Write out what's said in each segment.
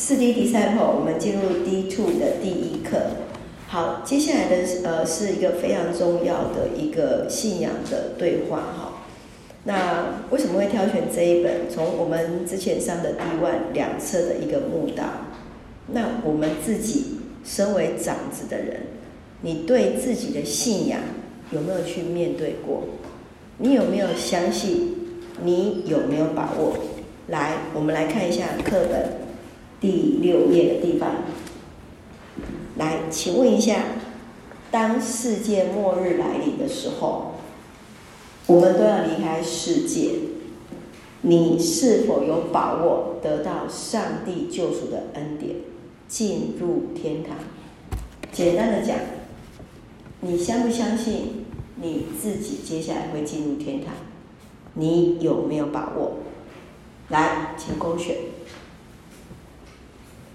四 D Disciple，我们进入 D two 的第一课。好，接下来的呃是一个非常重要的一个信仰的对话哈。那为什么会挑选这一本？从我们之前上的 D one 两册的一个慕道，那我们自己身为长子的人，你对自己的信仰有没有去面对过？你有没有相信？你有没有把握？来，我们来看一下课本第六页的地方。来，请问一下，当世界末日来临的时候，我们都要离开世界，你是否有把握得到上帝救赎的恩典，进入天堂？简单的讲，你相不相信你自己接下来会进入天堂？你有没有把握？来，请勾选。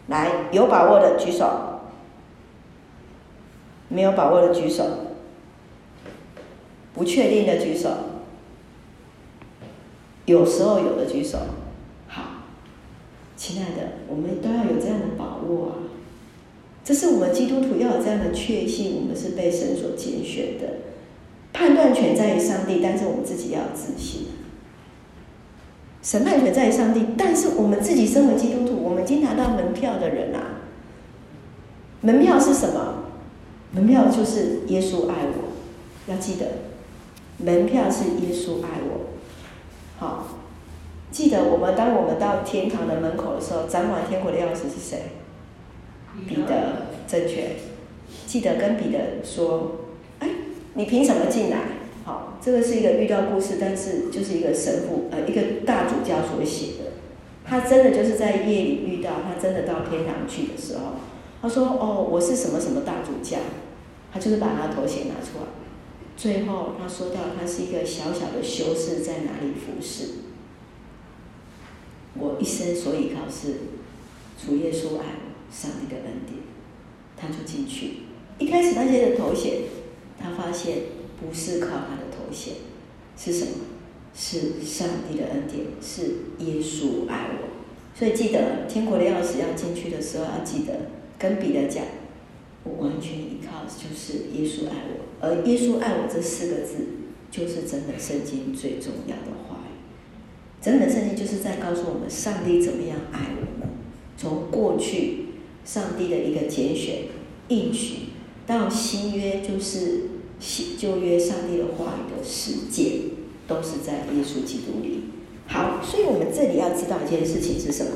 来，有把握的举手。没有把握的举手。不确定的举手。有时候有的举手。好，亲爱的，我们都要有这样的把握啊！这是我们基督徒要有这样的确信，我们是被神所拣选的。判断权在于上帝，但是我们自己要有自信。审判权在于上帝，但是我们自己身为基督徒，我们已经拿到门票的人啊。门票是什么？门票就是耶稣爱我，要记得，门票是耶稣爱我。好，记得我们当我们到天堂的门口的时候，掌管天国的钥匙是谁？彼得，正确。记得跟彼得说：“哎，你凭什么进来？”好，这个是一个寓道故事，但是就是一个神父，呃，一个大主教所写的。他真的就是在夜里遇到，他真的到天堂去的时候，他说：“哦，我是什么什么大主教。”他就是把他头衔拿出来。最后他说到，他是一个小小的修士，在哪里服侍？我一生所依靠是主耶稣爱我，上帝的恩典，他就进去。一开始那些的头衔，他发现。不是靠他的头衔，是什么？是上帝的恩典，是耶稣爱我。所以记得天国的钥匙要进去的时候，要记得跟彼得讲，我完全依靠就是耶稣爱我。而耶稣爱我这四个字，就是整本圣经最重要的话语。整本圣经就是在告诉我们上帝怎么样爱我们。从过去上帝的一个拣选应许，到新约就是新。旧约上帝的话语的实践，都是在耶稣基督里。好，所以我们这里要知道一件事情是什么？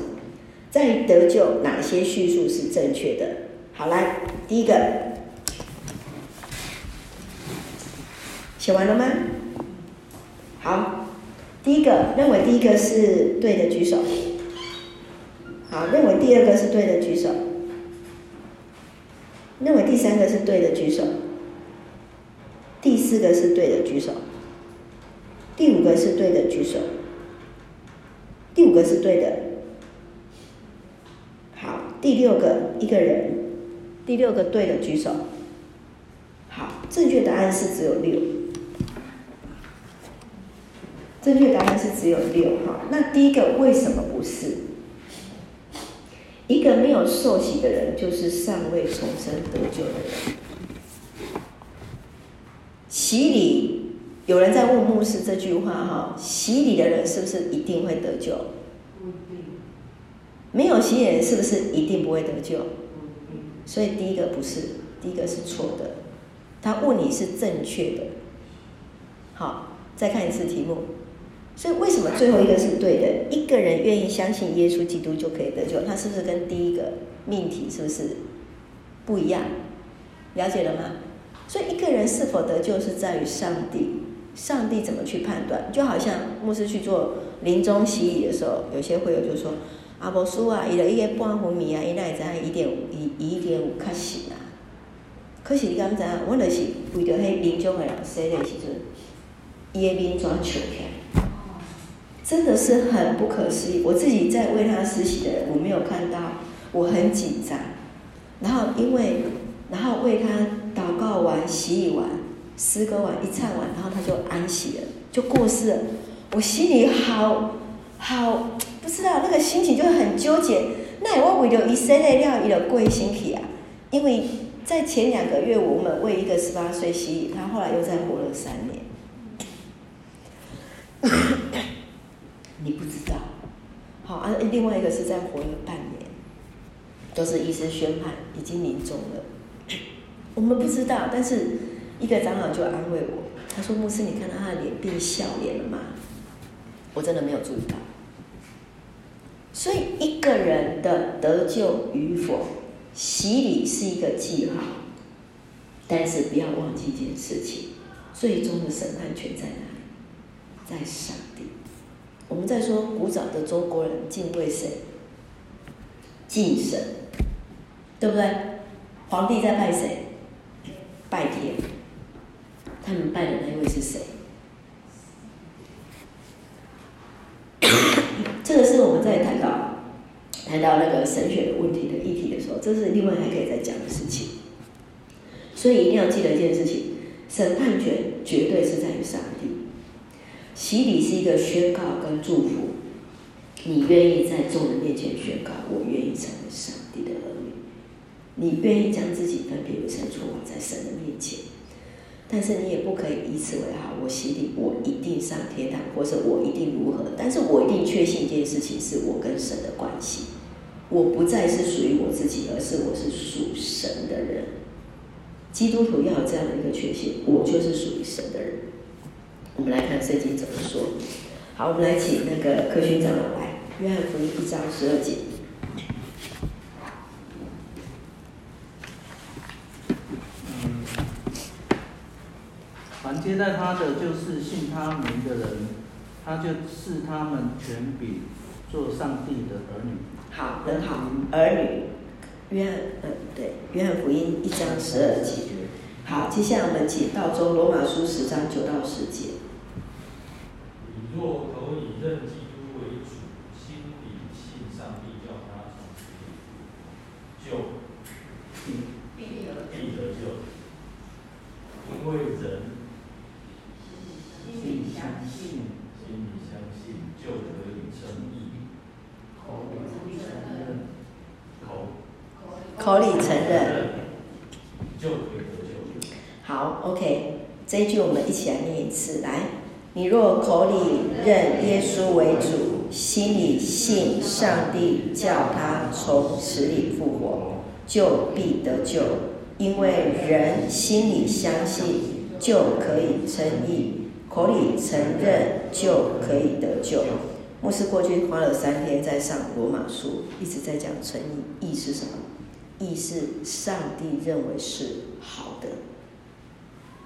在得救，哪些叙述是正确的？好，来，第一个，写完了吗？好，第一个认为第一个是对的举手。好，认为第二个是对的举手。认为第三个是对的举手。第四个是对的，举手。第五个是对的，举手。第五个是对的。好，第六个一个人，第六个对的举手。好，正确答案是只有六。正确答案是只有六。哈，那第一个为什么不是？一个没有受洗的人，就是尚未重生得救的人。洗礼，有人在问牧师这句话哈，洗礼的人是不是一定会得救？没有洗礼人是不是一定不会得救？所以第一个不是，第一个是错的。他问你是正确的。好，再看一次题目。所以为什么最后一个是对的？一个人愿意相信耶稣基督就可以得救，他是不是跟第一个命题是不是不一样？了解了吗？所以一个人是否得救，是在于上帝。上帝怎么去判断？就好像牧师去做临终洗礼的时候，有些会友就说：“阿伯叔啊，伊了一个半昏迷啊，伊那会知影一点五一一点五较醒啊。”可是你敢知影？我就是为着迄临终的人洗的时阵，伊的面怎笑起来？真的是很不可思议。我自己在为他施洗的人，我没有看到，我很紧张。然后因为，然后为他。祷告完，洗礼完，诗歌完，一唱完，然后他就安息了，就过世了。我心里好好不知道那个心情就很纠结。那我为了伊生的了，伊就过身去啊。因为在前两个月，我们为一个十八岁洗礼，他后来又再活了三年。你不知道，好啊。另外一个是再活了半年，都是医师宣判已经临终了。我们不知道，但是一个长老就安慰我，他说：“牧师，你看到他的脸变笑脸了吗？”我真的没有注意到。所以一个人的得救与否，洗礼是一个记号，但是不要忘记一件事情：最终的审判权在哪里？在上帝。我们在说古早的中国人敬畏谁？敬神，对不对？皇帝在拜谁？拜天。他们拜的那一位是谁？这个是我们在谈到谈到那个神学的问题的议题的时候，这是另外还可以再讲的事情。所以一定要记得一件事情：审判权绝对是在于上帝。洗礼是一个宣告跟祝福，你愿意在众人面前宣告，我愿意成为上帝的儿女，你愿意将自己分别为圣，出我在神的面前。但是你也不可以以此为豪，我洗礼，我一定上天堂，或者我一定如何？但是我一定确信一件事情，是我跟神的关系，我不再是属于我自己，而是我是属神的人。基督徒要有这样的一个确信，我就是属于神的人。我们来看圣经怎么说。好，我们来请那个科学长老来，约翰福音一章十二节。接待他的就是信他名的人，他就是他们权柄，做上帝的儿女。好，很好，儿女。约翰，嗯，对，约翰福音一章十二节。好，接下来我们请道中罗马书十章九到十节。你若可以认基督为主，心里信上帝叫他从死里就必得必得救，因为人。心里相信，心里相信就可以称义。口里承认，口口里承认，就可以。好，OK，这一句我们一起来念一次。来，你若口里认耶稣为主，心里信上帝叫他从死里复活，就必得救。因为人心里相信，就可以称义。口里承认就可以得救。牧师过去花了三天在上罗马书，一直在讲称义。义是什么？亦是上帝认为是好的。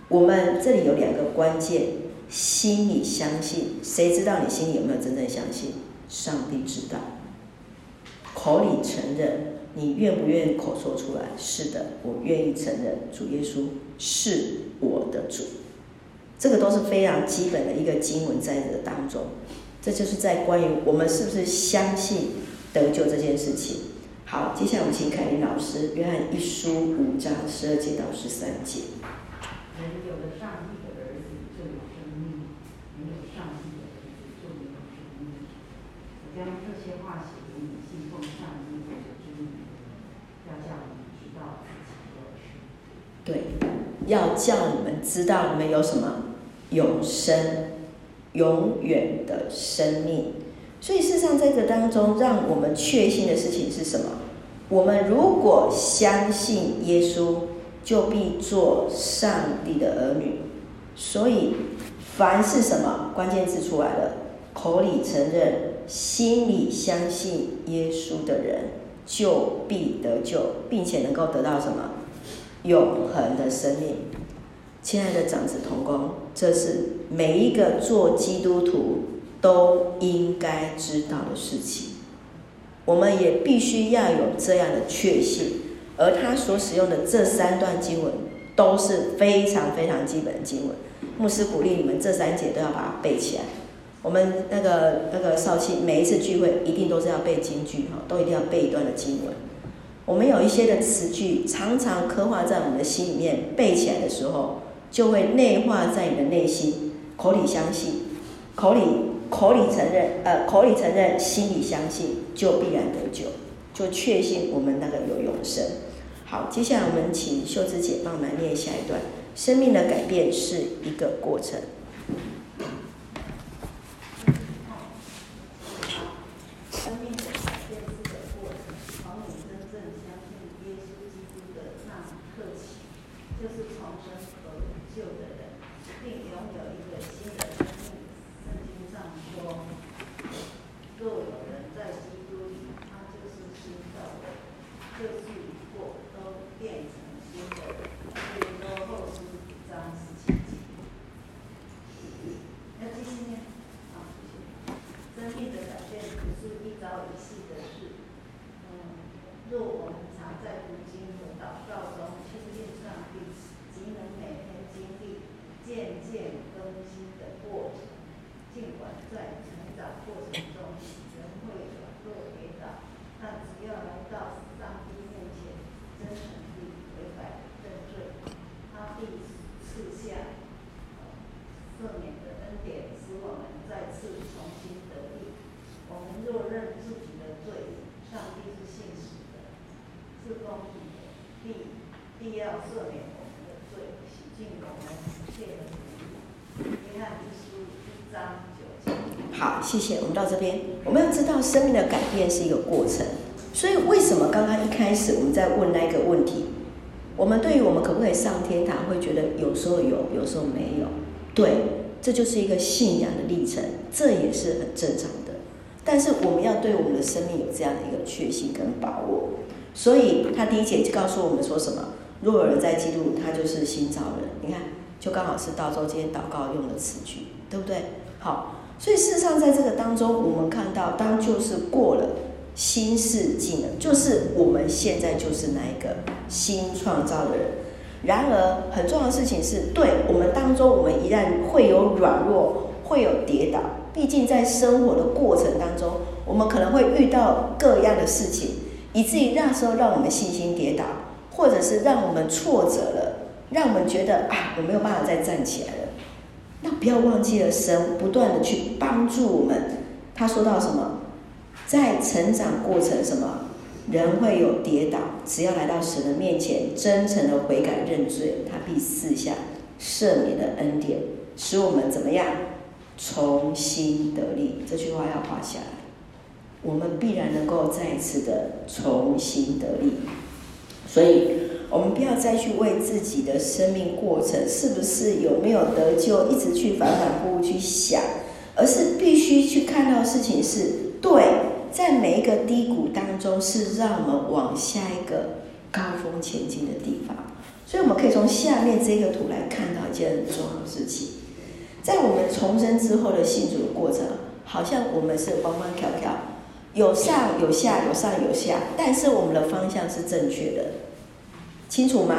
我们这里有两个关键：心里相信，谁知道你心里有没有真正相信？上帝知道。口里承认，你愿不愿意口说出来？是的，我愿意承认主耶稣是我的主。这个都是非常基本的一个经文，在这当中，这就是在关于我们是不是相信得救这件事情。好，接下来我们请凯琳老师，约翰一书五章十二节到十三节。人有了上帝的儿子就有生命，没有上帝的儿子就没有生命。我将这些话写给你，信奉上帝或者之名，要叫你知道自己的事。对，要叫你们知道你们有什么。永生、永远的生命，所以事实上，在这当中，让我们确信的事情是什么？我们如果相信耶稣，就必做上帝的儿女。所以，凡是什么关键字出来了，口里承认、心里相信耶稣的人，就必得救，并且能够得到什么永恒的生命。亲爱的长子同工，这是每一个做基督徒都应该知道的事情。我们也必须要有这样的确信。而他所使用的这三段经文都是非常非常基本的经文。牧师鼓励你们这三节都要把它背起来。我们那个那个少庆每一次聚会一定都是要背金句哈，都一定要背一段的经文。我们有一些的词句常常刻画在我们的心里面，背起来的时候。就会内化在你的内心，口里相信，口里口里承认，呃，口里承认，心里相信，就必然得救。就确信我们那个有永生。好，接下来我们请秀芝姐帮我们念下一段。生命的改变是一个过程。更新的过程，尽管在成长过程中人会软弱跌倒，但只要来到上帝面前，真诚。谢谢，我们到这边，我们要知道生命的改变是一个过程，所以为什么刚刚一开始我们在问那个问题，我们对于我们可不可以上天堂，会觉得有时候有，有时候没有，对，这就是一个信仰的历程，这也是很正常的。但是我们要对我们的生命有这样的一个确信跟把握，所以他第一节就告诉我们说什么？若有人在基督，他就是新造人。你看，就刚好是道州今天祷告用的词句，对不对？好。所以事实上，在这个当中，我们看到，当旧事过了，新事进了，就是我们现在就是那一个新创造的人。然而，很重要的事情是，对我们当中，我们一旦会有软弱，会有跌倒。毕竟在生活的过程当中，我们可能会遇到各样的事情，以至于那时候让我们信心跌倒，或者是让我们挫折了，让我们觉得啊，我没有办法再站起来了。那不要忘记了，神不断的去帮助我们。他说到什么？在成长过程，什么人会有跌倒，只要来到神的面前，真诚的悔改认罪，他必赐下赦免的恩典，使我们怎么样重新得力。这句话要画下来，我们必然能够再一次的重新得力。所以。我们不要再去为自己的生命过程是不是有没有得救，一直去反反复复去想，而是必须去看到事情是对，在每一个低谷当中，是让我们往下一个高峰前进的地方。所以我们可以从下面这个图来看到一件很重要的事情，在我们重生之后的信主的过程，好像我们是弯弯跳跳，有上有下，有上有下，但是我们的方向是正确的。清楚吗？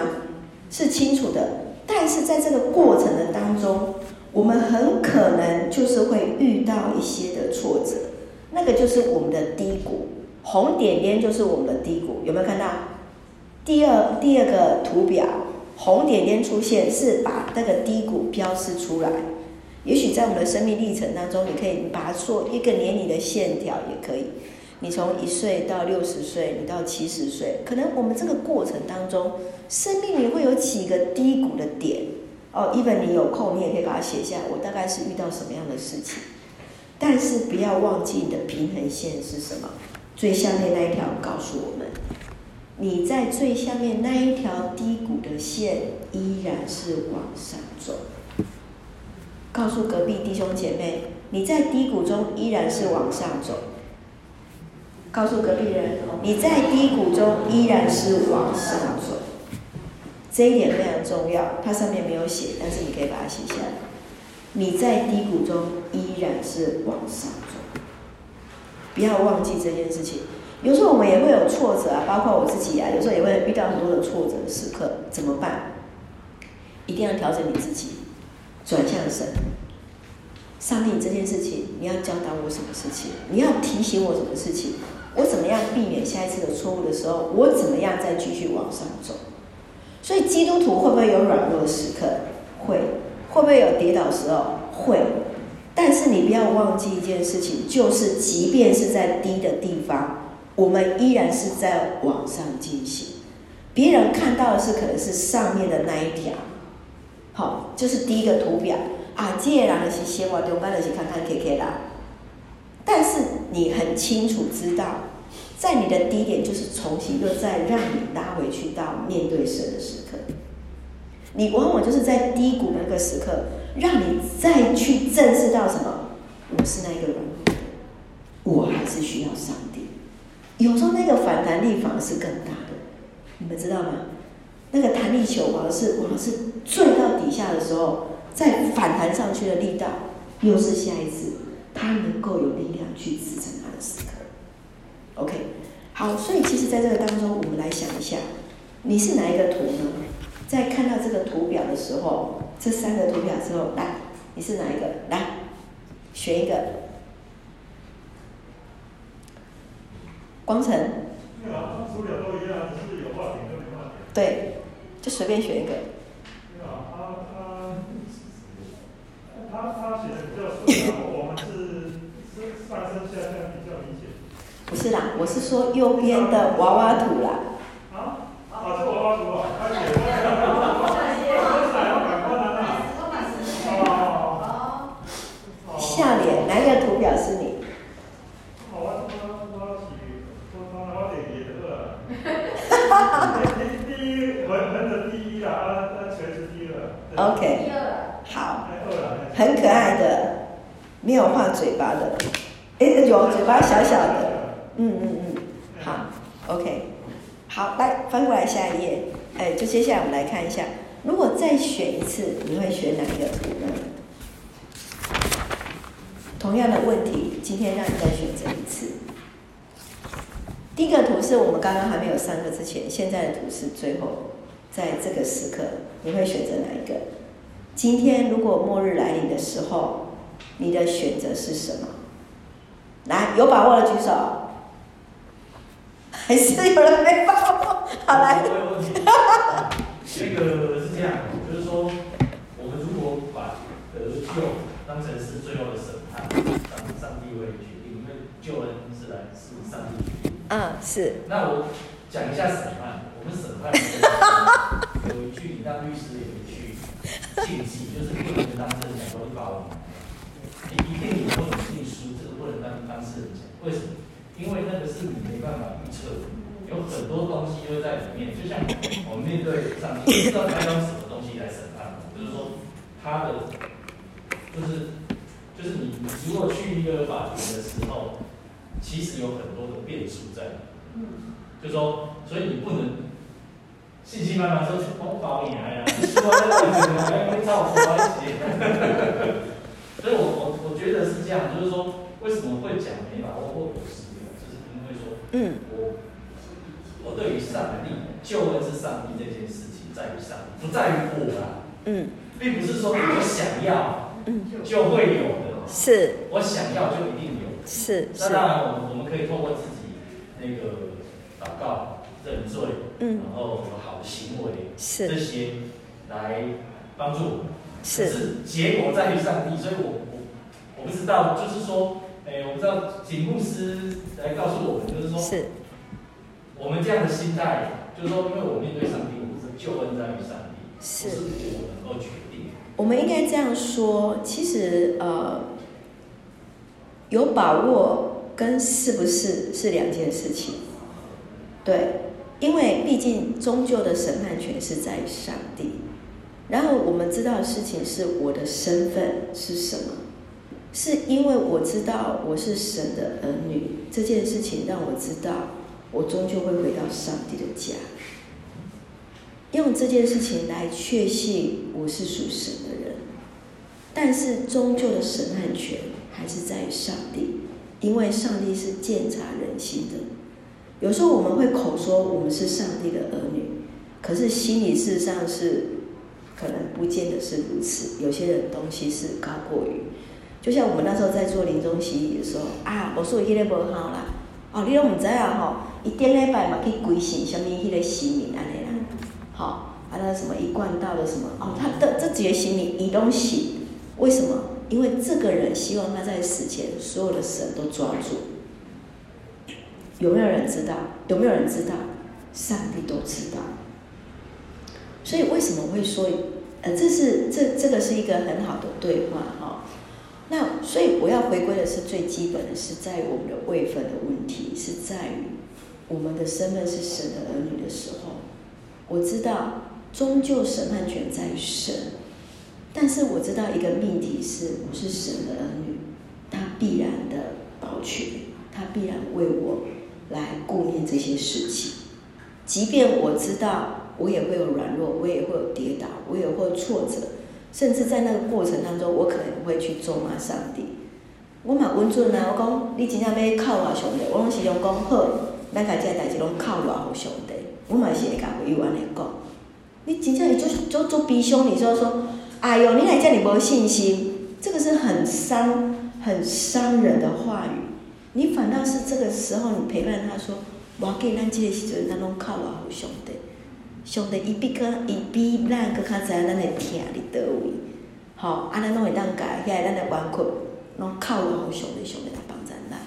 是清楚的，但是在这个过程的当中，我们很可能就是会遇到一些的挫折，那个就是我们的低谷，红点点就是我们的低谷，有没有看到？第二第二个图表，红点点出现是把那个低谷标示出来。也许在我们的生命历程当中，你可以把它做一个连你的线条，也可以。你从一岁到六十岁，你到七十岁，可能我们这个过程当中，生命里会有几个低谷的点哦。一本你有空，你也可以把它写下来。我大概是遇到什么样的事情？但是不要忘记你的平衡线是什么？最下面那一条告诉我们，你在最下面那一条低谷的线依然是往上走。告诉隔壁弟兄姐妹，你在低谷中依然是往上走。告诉隔壁人，你在低谷中依然是往上走，这一点非常重要。它上面没有写，但是你可以把它写下来。你在低谷中依然是往上走，不要忘记这件事情。有时候我们也会有挫折啊，包括我自己啊，有时候也会遇到很多的挫折的时刻，怎么办？一定要调整你自己，转向神。上帝，这件事情你要教导我什么事情？你要提醒我什么事情？我怎么样避免下一次的错误的时候，我怎么样再继续往上走？所以基督徒会不会有软弱的时刻？会，会不会有跌倒的时候？会。但是你不要忘记一件事情，就是即便是在低的地方，我们依然是在往上进行。别人看到的是可能是上面的那一条，好，就是第一个图表啊，这个人是先往中班的是看看 K K 啦。但是你很清楚知道，在你的低点就是重新又再让你拉回去到面对神的时刻，你往往就是在低谷那个时刻，让你再去正视到什么？我是那个人，我还是需要上帝。有时候那个反弹力反而是更大的，你们知道吗？那个弹力球往往是往往是坠到底下的时候，再反弹上去的力道又是下一次。他能够有力量去支撑他的时刻。OK，好，所以其实在这个当中，我们来想一下，你是哪一个图呢？在看到这个图表的时候，这三个图表之后，来，你是哪一个？来，选一个。光成。对啊，图表都一样，只是有画点跟没画点。对，就随便选一个。对啊，他他他他写的比较顺啊，我们是。上升下降比较明显。不是啦，我是说右边的娃娃图啦。啊？啊，这娃娃图啊，快点！下脸哪一个图表示你？娃娃图，娃娃图，娃娃点点二。哈哈哈！第第一，第一啦，啊啊，全是第二。OK。第二。好。很可爱的，没有画嘴巴的。哎，有嘴巴小小的，嗯嗯嗯，好，OK，好，来翻过来下一页，哎，就接下来我们来看一下，如果再选一次，你会选哪一个图呢？同样的问题，今天让你再选择一次。第一个图是我们刚刚还没有上课之前，现在的图是最后，在这个时刻，你会选择哪一个？今天如果末日来临的时候，你的选择是什么？来，有把握的举手。还是有人没把握？好来。这个是这样，就是说，我们如果把得救当成是最后的审判，上上帝会决定，因为救恩是来自上帝决定。嗯，是。那我讲一下审判，我们审判有一句，你当律师有一句禁忌，就是不能当事人讲说你把我。你一定有不能进书，这个不能当当事人讲。为什么？因为那个是你没办法预测的，有很多东西都在里面。就像我们面对上帝，不知道他用什么东西来审判，就是说他的，就是就是你如果去一个法庭的时候，其实有很多的变数在。嗯。就是说，所以你不能信心满满说去帮保你来呀，你说那个还没照出来写。所以我我我觉得是这样，就是说，为什么会讲没把握或有失误，就是因为说，嗯，我我对于上帝救恩是上帝这件事情在于上帝，不在于我啦，嗯，并不是说我想要，嗯，就会有的，是，我想要就一定有，是，那当然，我们我们可以透过自己那个祷告、认罪，嗯，然后有好的行为，是。这些来帮助我们。是，结果在于上帝，所以我我我不知道，就是说，哎、欸，我不知道景牧师来告诉我们，就是说，是，我们这样的心态，就是说，因为我面对上帝，我是救恩在于上帝，是，是我能够决定。我们应该这样说，其实呃，有把握跟是不是是两件事情，对，因为毕竟终究的审判权是在于上帝。然后我们知道的事情是我的身份是什么？是因为我知道我是神的儿女，这件事情让我知道我终究会回到上帝的家。用这件事情来确信我是属神的人，但是终究的审判权还是在于上帝，因为上帝是鉴察人心的。有时候我们会口说我们是上帝的儿女，可是心里事实上是。可能不见得是如此，有些人东西是高过于，就像我们那时候在做临终洗礼的时候啊，我说伊个无好啦，哦，你都唔知啊吼，一顶礼拜嘛去归信，什么迄个洗礼安尼啦，好，啊那什么一贯道的什么，哦，他的这几个洗礼伊都洗，为什么？因为这个人希望他在死前所有的神都抓住，有没有人知道？有没有人知道？上帝都知道。所以为什么会说，呃，这是这这个是一个很好的对话哈、哦。那所以我要回归的是最基本的是在于我们的位分的问题，是在于我们的身份是神的儿女的时候，我知道终究审判权在于神，但是我知道一个命题是我是神的儿女，他必然的保全，他必然为我来顾念这些事情，即便我知道。我也会有软弱，我也会有跌倒，我也会有挫折，甚至在那个过程当中，我可能会去咒骂上帝。我嘛温顺啊，我讲你真正要靠我上帝，我拢是用讲好，咱家这个代志拢靠我好上帝。我嘛是会甲委婉的讲，你真正做做做悲伤，你说说，哎哟，你来这里无信心，这个是很伤、很伤人的话语。你反倒是这个时候，你陪伴他说，我要给咱这个时阵，咱拢靠我好上帝。上帝伊比较伊比咱搁较知影咱的痛伫倒位，吼，安尼拢会当改，遐咱的冤屈拢靠了好上帝，上帝来帮咱来。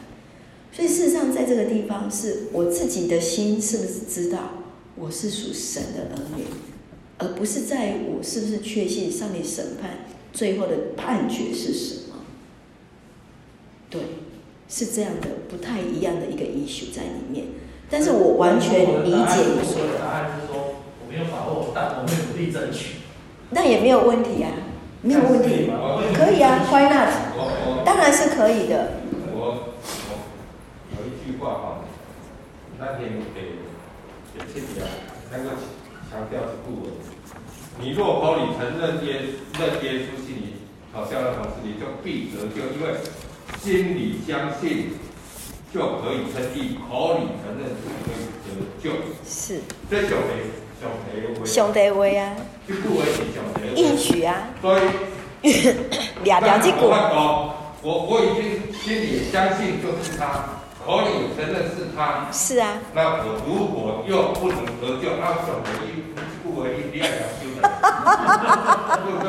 所以事实上，在这个地方，是我自己的心是不是知道我是属神的儿女，而不是在于我是不是确信上帝审判最后的判决是什么？对，是这样的，不太一样的一个意识在里面。但是我完全理解你说的。没有把握，但我会努力争取。那也没有问题啊，没有问题，可以啊，Why not？当然是可以的。我我有一句话哈，那天给给亲戚啊，那个强调是不稳。你若口里承认耶认耶稣是你好像的同时，你就必得救，因为心里相信就可以称义，口里承认就可以得救。是。这就没。上帝话啊，应许啊，所以 俩俩这句。我我已经心里相信就是他，口里承认是他。是啊。那我如果又不能得救，那怎么一不为一，第二条修呢，对不对？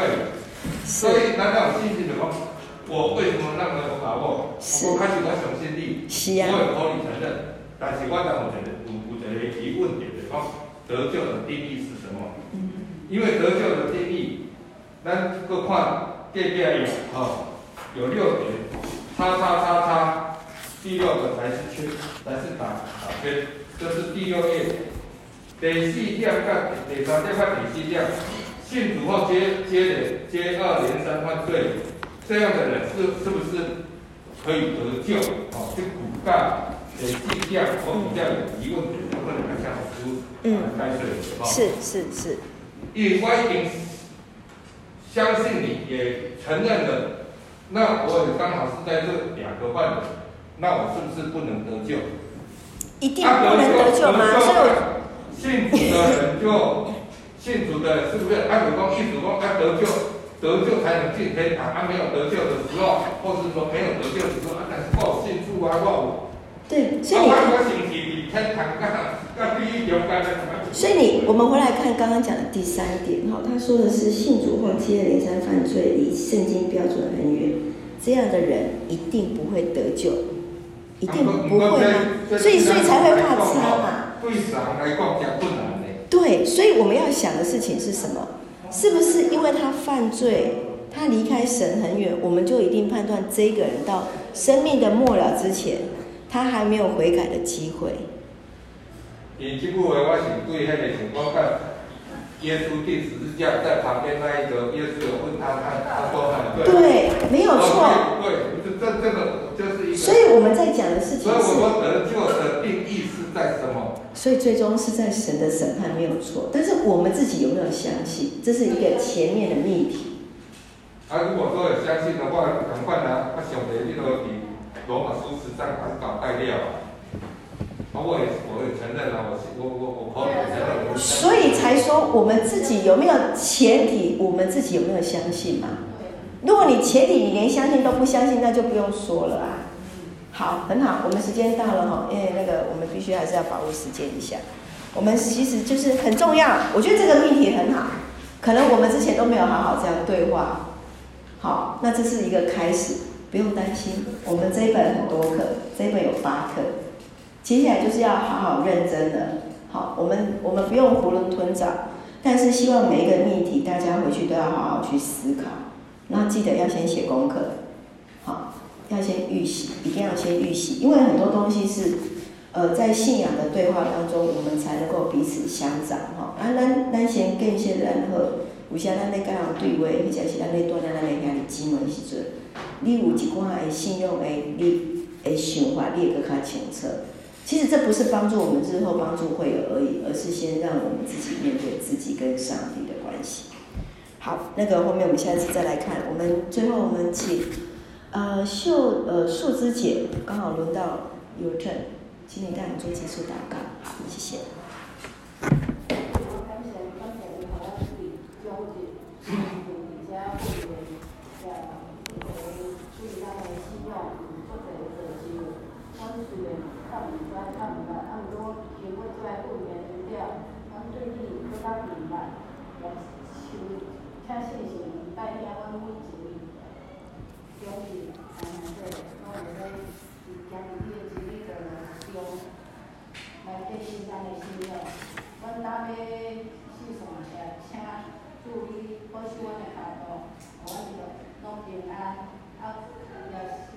所以难道我信心的话，我为什么那么有把握？我开始我相信你，我有口里承认，但是我在我觉得有有一个疑问点的话。得救的定义是什么？因为得救的定义，咱各看隔壁有哦，有六点，叉叉叉叉，第六个才是圈，才是打打圈，这是第六页。得四点跟第三点跟第四点，信主后接接连接二连三犯罪，这样的人是是不是可以得救？哦，去骨干得四点，我比较有疑问点，我问你们一下老师。嗯，是是是，因为我已经相信你，也承认了，那我也刚好是在这两个范围，那我是不是不能得救？一定不能得救吗？所以信主的人就 信主的，是不是？按主公信主公，要得救，得救才能进天堂。还没有得救的时候，或是说没有得救的时候，啊，但是我信主啊，我对，所以你天堂所以你，我们回来看刚刚讲的第三点哈，他说的是信主后接二连三犯罪，离圣经标准很远，这样的人一定不会得救，一定不会吗？所以，所以才会怕差嘛。对，所以我们要想的事情是什么？是不是因为他犯罪，他离开神很远，我们就一定判断这个人到生命的末了之前，他还没有悔改的机会？你这句话我是对那个情况看，耶稣钉十字架在旁边那一个，耶稣有问他，他他说很对。对，没有错。对，这这这个就是一个。所以我们在讲的事情是。所以我说得救的定义是在什么？所以最终是在神的审判没有错，但是我们自己有没有相信？这是一个前面的命题。啊，如果说有相信的话，赶快拿，他晓得这个比罗马书十三还搞带料。所以才说我们自己有没有前提？我们自己有没有相信嘛？如果你前提你连相信都不相信，那就不用说了啊。好，很好，我们时间到了哈，因为那个我们必须还是要把握时间一下。我们其实就是很重要，我觉得这个命题很好，可能我们之前都没有好好这样对话。好，那这是一个开始，不用担心。我们这一本很多课，这一本有八课。接下来就是要好好认真的，好，我们我们不用囫囵吞枣，但是希望每一个命题大家回去都要好好去思考，那记得要先写功课，好，要先预习，一定要先预习，因为很多东西是，呃，在信仰的对话当中，我们才能够彼此相长，哈，啊，咱咱先更新咱好，有些咱咧刚好对位，或者是咱咧锻炼咱咧兄弟姊妹时阵，你有一寡的信仰诶，你的想法，你会阁较清楚。其实这不是帮助我们日后帮助会友而已，而是先让我们自己面对自己跟上帝的关系。好，那个后面我们下次再来看。我们最后我们请呃秀呃树枝姐，刚好轮到有正，请你带我们做结束祷告。好，谢谢。资源看不出来，看不出来，他们都评估出来不免人掉，他们对地理不大明白，我求看信息，拜天问问吉利，兄弟，嗯，对，那我们以前一个吉利的中，来对新疆的信任，阮他们是什么的，请注意，保希阮的看道，我们的农平安，啊，也是。